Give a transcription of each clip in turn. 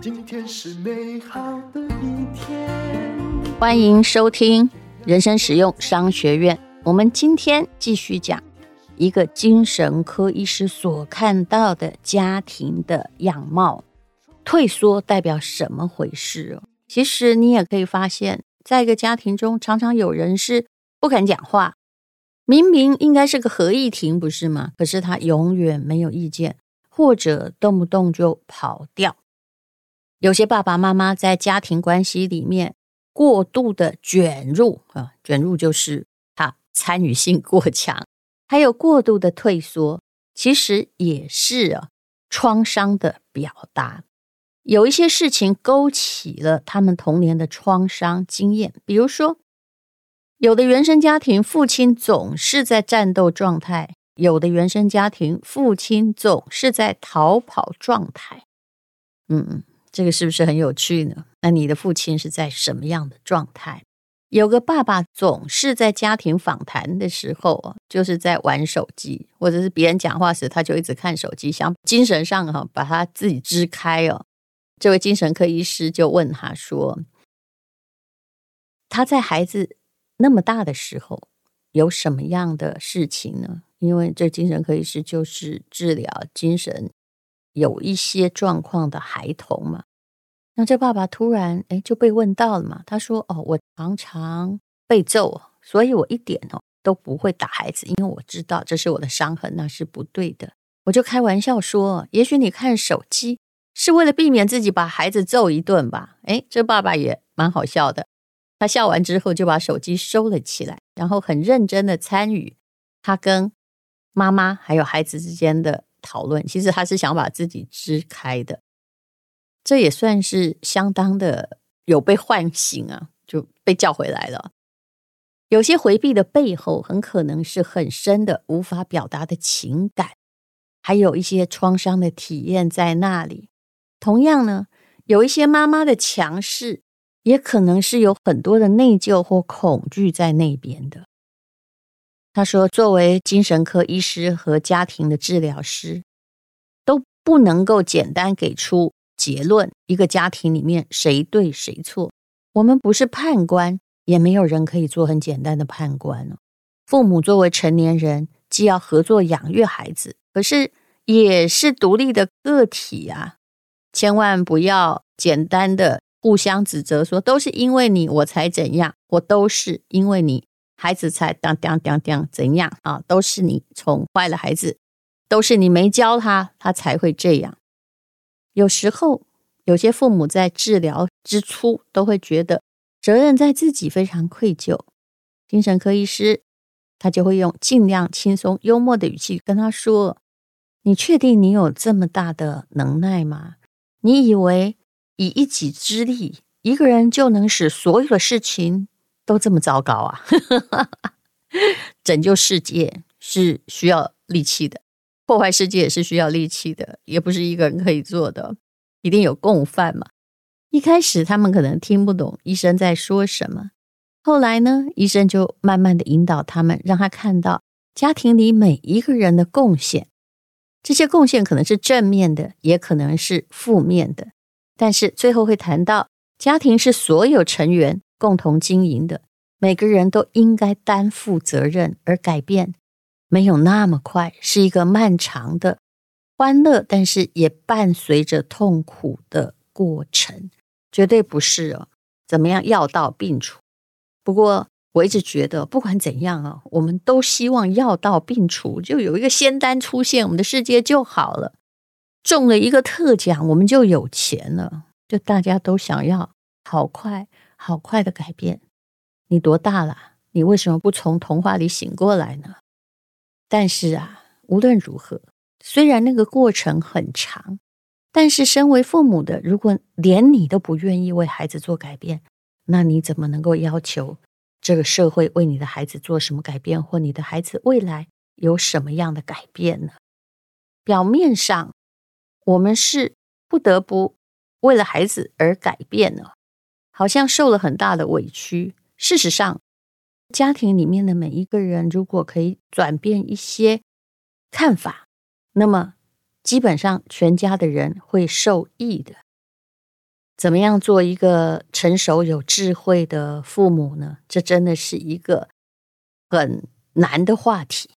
今天是美好的一天。欢迎收听人生实用商学院。我们今天继续讲一个精神科医师所看到的家庭的样貌。退缩代表什么回事哦？其实你也可以发现，在一个家庭中，常常有人是不肯讲话。明明应该是个合议庭，不是吗？可是他永远没有意见，或者动不动就跑掉。有些爸爸妈妈在家庭关系里面过度的卷入啊，卷入就是他参与性过强，还有过度的退缩，其实也是啊创伤的表达。有一些事情勾起了他们童年的创伤经验，比如说。有的原生家庭父亲总是在战斗状态，有的原生家庭父亲总是在逃跑状态。嗯，这个是不是很有趣呢？那你的父亲是在什么样的状态？有个爸爸总是在家庭访谈的时候，就是在玩手机，或者是别人讲话时，他就一直看手机，想精神上哈把他自己支开哦。这位精神科医师就问他说：“他在孩子。”那么大的时候有什么样的事情呢？因为这精神科医师就是治疗精神有一些状况的孩童嘛。那这爸爸突然哎就被问到了嘛，他说：“哦，我常常被揍，所以我一点哦都不会打孩子，因为我知道这是我的伤痕，那是不对的。”我就开玩笑说：“也许你看手机是为了避免自己把孩子揍一顿吧？”哎，这爸爸也蛮好笑的。他笑完之后，就把手机收了起来，然后很认真的参与他跟妈妈还有孩子之间的讨论。其实他是想把自己支开的，这也算是相当的有被唤醒啊，就被叫回来了。有些回避的背后，很可能是很深的无法表达的情感，还有一些创伤的体验在那里。同样呢，有一些妈妈的强势。也可能是有很多的内疚或恐惧在那边的。他说，作为精神科医师和家庭的治疗师，都不能够简单给出结论，一个家庭里面谁对谁错。我们不是判官，也没有人可以做很简单的判官。父母作为成年人，既要合作养育孩子，可是也是独立的个体啊，千万不要简单的。互相指责说，都是因为你我才怎样，我都是因为你孩子才当当当当怎样啊，都是你宠坏了孩子，都是你没教他，他才会这样。有时候有些父母在治疗之初都会觉得责任在自己，非常愧疚。精神科医师他就会用尽量轻松幽默的语气跟他说：“你确定你有这么大的能耐吗？你以为？”以一己之力，一个人就能使所有的事情都这么糟糕啊？拯救世界是需要力气的，破坏世界也是需要力气的，也不是一个人可以做的，一定有共犯嘛。一开始他们可能听不懂医生在说什么，后来呢，医生就慢慢的引导他们，让他看到家庭里每一个人的贡献，这些贡献可能是正面的，也可能是负面的。但是最后会谈到，家庭是所有成员共同经营的，每个人都应该担负责任，而改变没有那么快，是一个漫长的欢乐，但是也伴随着痛苦的过程，绝对不是哦，怎么样药到病除？不过我一直觉得，不管怎样啊，我们都希望药到病除，就有一个仙丹出现，我们的世界就好了。中了一个特奖，我们就有钱了。就大家都想要好快、好快的改变。你多大了？你为什么不从童话里醒过来呢？但是啊，无论如何，虽然那个过程很长，但是身为父母的，如果连你都不愿意为孩子做改变，那你怎么能够要求这个社会为你的孩子做什么改变，或你的孩子未来有什么样的改变呢？表面上。我们是不得不为了孩子而改变了，好像受了很大的委屈。事实上，家庭里面的每一个人，如果可以转变一些看法，那么基本上全家的人会受益的。怎么样做一个成熟有智慧的父母呢？这真的是一个很难的话题。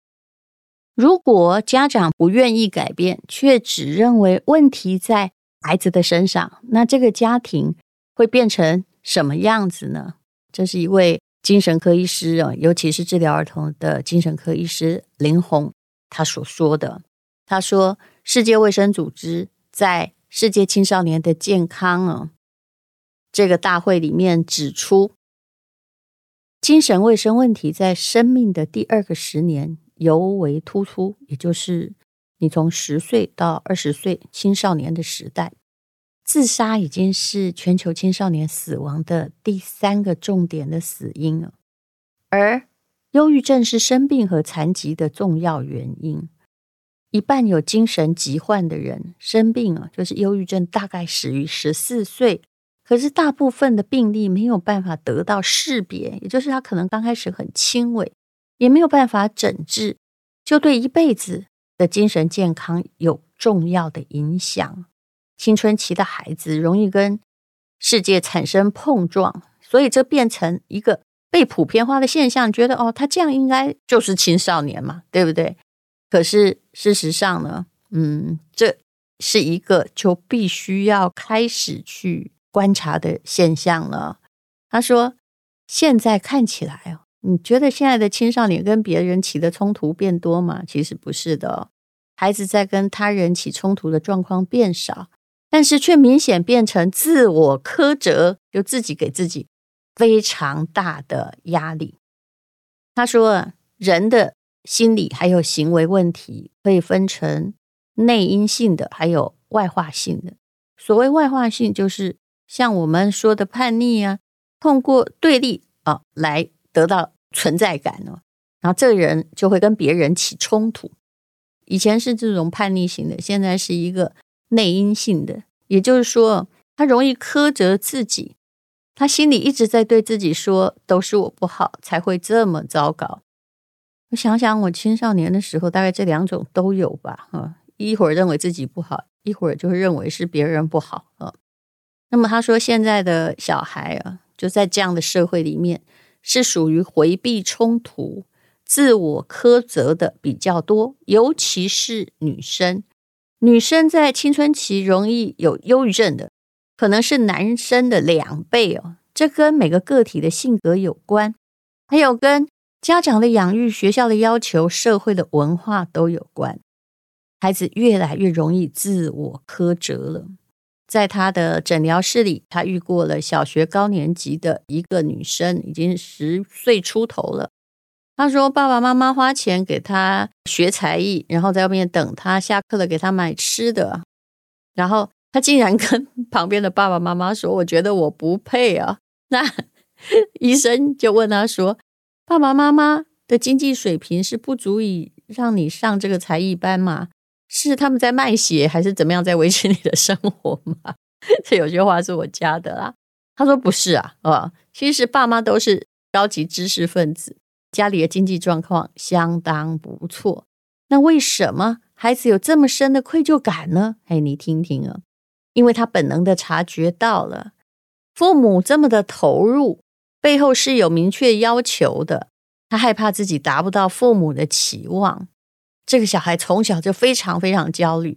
如果家长不愿意改变，却只认为问题在孩子的身上，那这个家庭会变成什么样子呢？这是一位精神科医师啊，尤其是治疗儿童的精神科医师林红他所说的。他说，世界卫生组织在世界青少年的健康啊，这个大会里面指出，精神卫生问题在生命的第二个十年尤为突出，也就是你从十岁到二十岁青少年的时代，自杀已经是全球青少年死亡的第三个重点的死因了，而忧郁症是生病和残疾的重要原因。一半有精神疾患的人生病啊，就是忧郁症，大概始于十四岁。可是大部分的病例没有办法得到识别，也就是他可能刚开始很轻微，也没有办法诊治，就对一辈子的精神健康有重要的影响。青春期的孩子容易跟世界产生碰撞，所以这变成一个被普遍化的现象，觉得哦，他这样应该就是青少年嘛，对不对？可是事实上呢，嗯，这是一个就必须要开始去观察的现象了。他说：“现在看起来哦，你觉得现在的青少年跟别人起的冲突变多吗？其实不是的哦，孩子在跟他人起冲突的状况变少，但是却明显变成自我苛责，就自己给自己非常大的压力。”他说：“人的。”心理还有行为问题，可以分成内因性的，还有外化性的。所谓外化性，就是像我们说的叛逆啊，通过对立啊来得到存在感哦，然后这个人就会跟别人起冲突。以前是这种叛逆型的，现在是一个内因性的，也就是说，他容易苛责自己，他心里一直在对自己说，都是我不好，才会这么糟糕。我想想，我青少年的时候，大概这两种都有吧。啊，一会儿认为自己不好，一会儿就认为是别人不好啊。那么他说，现在的小孩啊，就在这样的社会里面，是属于回避冲突、自我苛责的比较多，尤其是女生。女生在青春期容易有忧郁症的，可能是男生的两倍哦。这跟每个个体的性格有关，还有跟。家长的养育、学校的要求、社会的文化都有关，孩子越来越容易自我苛责了。在他的诊疗室里，他遇过了小学高年级的一个女生，已经十岁出头了。他说：“爸爸妈妈花钱给他学才艺，然后在外面等他下课了，给他买吃的。然后他竟然跟 旁边的爸爸妈妈说：‘我觉得我不配啊。’那 医生就问他说。”爸爸妈妈的经济水平是不足以让你上这个才艺班吗？是他们在卖血，还是怎么样在维持你的生活吗？这有些话是我加的啦。他说不是啊，啊，其实爸妈都是高级知识分子，家里的经济状况相当不错。那为什么孩子有这么深的愧疚感呢？哎，你听听啊，因为他本能的察觉到了父母这么的投入。背后是有明确要求的，他害怕自己达不到父母的期望。这个小孩从小就非常非常焦虑，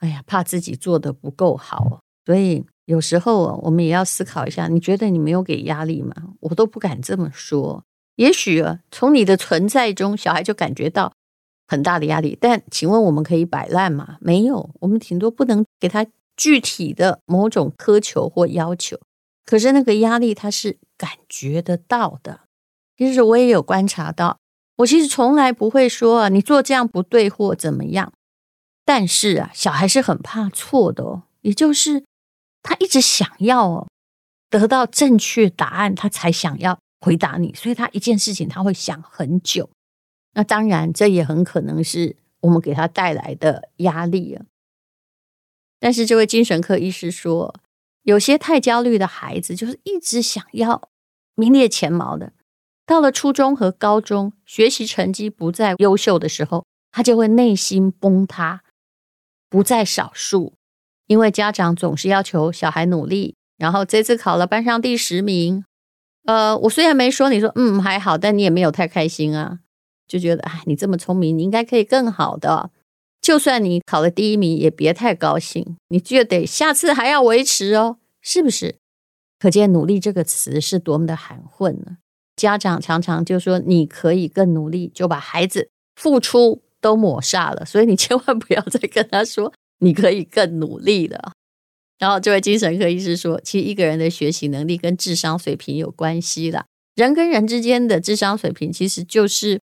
哎呀，怕自己做的不够好。所以有时候我们也要思考一下，你觉得你没有给压力吗？我都不敢这么说。也许啊，从你的存在中，小孩就感觉到很大的压力。但请问我们可以摆烂吗？没有，我们顶多不能给他具体的某种苛求或要求。可是那个压力，他是。感觉得到的，其实我也有观察到。我其实从来不会说啊，你做这样不对或怎么样。但是啊，小孩是很怕错的哦，也就是他一直想要哦得到正确答案，他才想要回答你。所以他一件事情他会想很久。那当然，这也很可能是我们给他带来的压力啊。但是这位精神科医师说。有些太焦虑的孩子，就是一直想要名列前茅的。到了初中和高中，学习成绩不再优秀的时候，他就会内心崩塌，不在少数，因为家长总是要求小孩努力，然后这次考了班上第十名，呃，我虽然没说你说嗯还好，但你也没有太开心啊，就觉得哎，你这么聪明，你应该可以更好的。就算你考了第一名，也别太高兴，你就得下次还要维持哦，是不是？可见“努力”这个词是多么的含混呢？家长常常就说你可以更努力，就把孩子付出都抹煞了。所以你千万不要再跟他说你可以更努力了。然后这位精神科医师说，其实一个人的学习能力跟智商水平有关系啦。人跟人之间的智商水平其实就是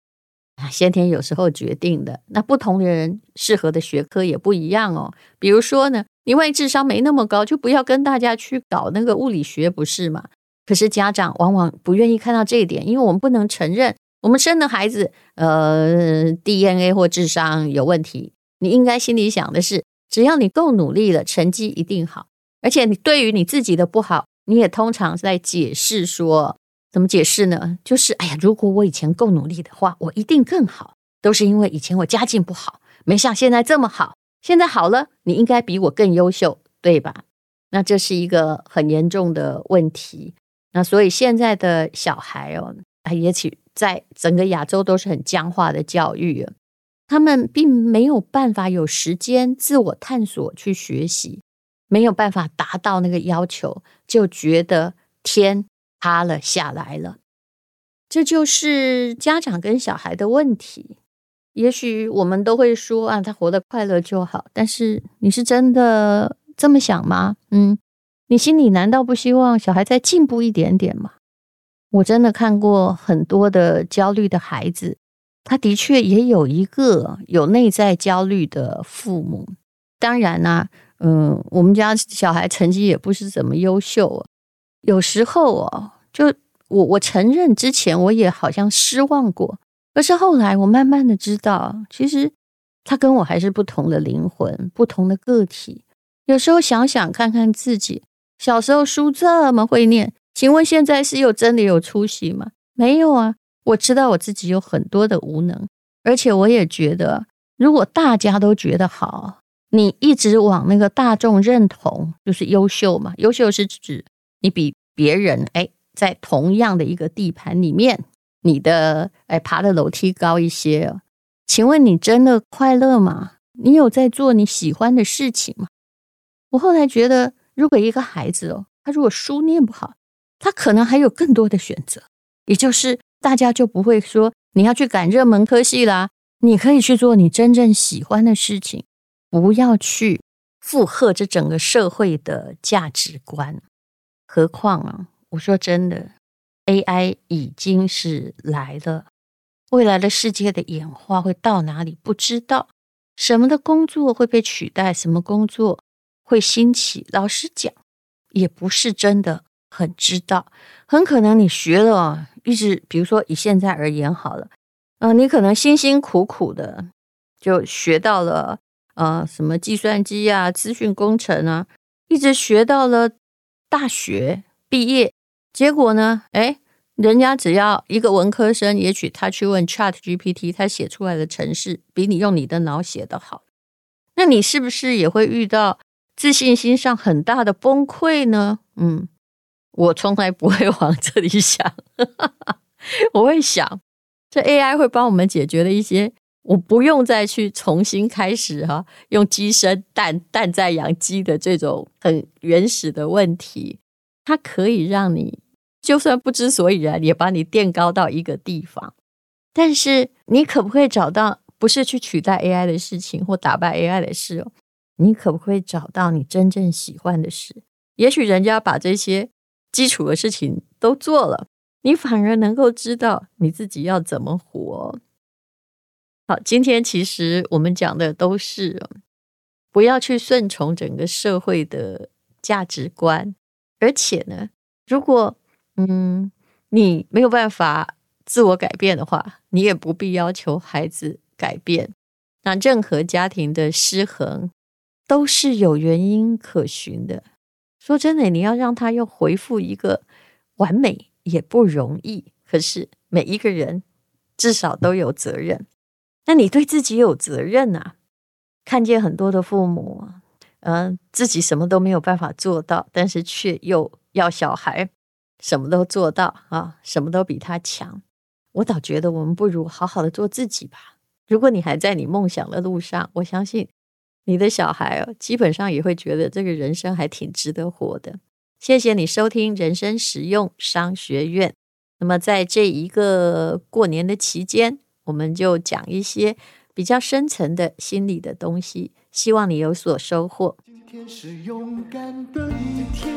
啊。先天有时候决定的，那不同的人适合的学科也不一样哦。比如说呢，你万一智商没那么高，就不要跟大家去搞那个物理学，不是吗？可是家长往往不愿意看到这一点，因为我们不能承认我们生的孩子，呃，DNA 或智商有问题。你应该心里想的是，只要你够努力了，成绩一定好。而且你对于你自己的不好，你也通常在解释说。怎么解释呢？就是哎呀，如果我以前够努力的话，我一定更好。都是因为以前我家境不好，没像现在这么好。现在好了，你应该比我更优秀，对吧？那这是一个很严重的问题。那所以现在的小孩哦，也许在整个亚洲都是很僵化的教育，他们并没有办法有时间自我探索去学习，没有办法达到那个要求，就觉得天。塌了下来了，这就是家长跟小孩的问题。也许我们都会说啊，他活得快乐就好。但是你是真的这么想吗？嗯，你心里难道不希望小孩再进步一点点吗？我真的看过很多的焦虑的孩子，他的确也有一个有内在焦虑的父母。当然呢、嗯，我们家小孩成绩也不是怎么优秀啊。有时候哦，就我我承认之前我也好像失望过，可是后来我慢慢的知道，其实他跟我还是不同的灵魂，不同的个体。有时候想想看看自己，小时候书这么会念，请问现在是有真的有出息吗？没有啊，我知道我自己有很多的无能，而且我也觉得，如果大家都觉得好，你一直往那个大众认同，就是优秀嘛，优秀是指。你比别人哎，在同样的一个地盘里面，你的哎爬的楼梯高一些。请问你真的快乐吗？你有在做你喜欢的事情吗？我后来觉得，如果一个孩子哦，他如果书念不好，他可能还有更多的选择，也就是大家就不会说你要去赶热门科系啦，你可以去做你真正喜欢的事情，不要去附和这整个社会的价值观。何况啊，我说真的，AI 已经是来了，未来的世界的演化会到哪里不知道，什么的工作会被取代，什么工作会兴起，老实讲，也不是真的很知道。很可能你学了，一直比如说以现在而言好了，嗯、你可能辛辛苦苦的就学到了，呃，什么计算机啊、资讯工程啊，一直学到了。大学毕业，结果呢？诶，人家只要一个文科生，也许他去问 ChatGPT，他写出来的程式比你用你的脑写的好。那你是不是也会遇到自信心上很大的崩溃呢？嗯，我从来不会往这里想，我会想，这 AI 会帮我们解决了一些。我不用再去重新开始哈，用鸡生蛋，蛋再养鸡的这种很原始的问题，它可以让你就算不知所以然，也把你垫高到一个地方。但是你可不可以找到不是去取代 AI 的事情或打败 AI 的事哦？你可不可以找到你真正喜欢的事？也许人家把这些基础的事情都做了，你反而能够知道你自己要怎么活。好，今天其实我们讲的都是不要去顺从整个社会的价值观，而且呢，如果嗯你没有办法自我改变的话，你也不必要求孩子改变。那任何家庭的失衡都是有原因可循的。说真的，你要让他又回复一个完美也不容易。可是每一个人至少都有责任。那你对自己有责任啊！看见很多的父母，嗯、自己什么都没有办法做到，但是却又要小孩什么都做到啊，什么都比他强。我倒觉得我们不如好好的做自己吧。如果你还在你梦想的路上，我相信你的小孩哦，基本上也会觉得这个人生还挺值得活的。谢谢你收听人生实用商学院。那么在这一个过年的期间，我们就讲一些比较深层的心理的东西，希望你有所收获。今天是勇敢的一天，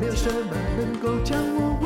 没有什么能够将我